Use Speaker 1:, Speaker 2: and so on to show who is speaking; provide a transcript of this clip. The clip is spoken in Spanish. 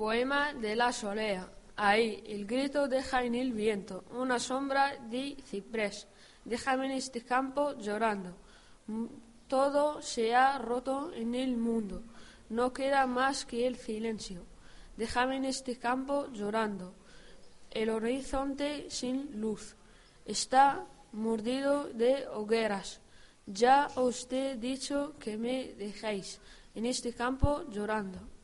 Speaker 1: Poema de la solea. Ahí, el grito deja en el viento una sombra de ciprés. Déjame en este campo llorando. Todo se ha roto en el mundo. No queda más que el silencio. Déjame en este campo llorando. El horizonte sin luz está mordido de hogueras. Ya os he dicho que me dejéis en este campo llorando.